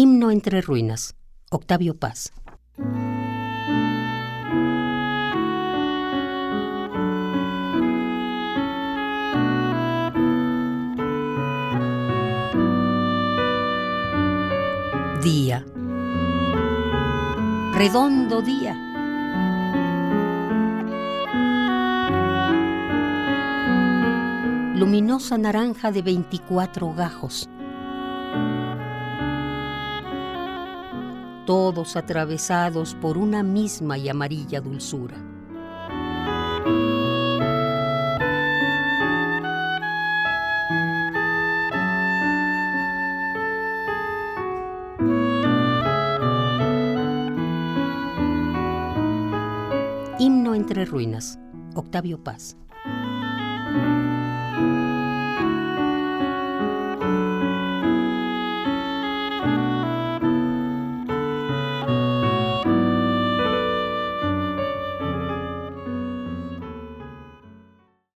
Himno entre ruinas. Octavio Paz. Día. Redondo día. Luminosa naranja de 24 gajos. Todos atravesados por una misma y amarilla dulzura. Himno entre ruinas. Octavio Paz.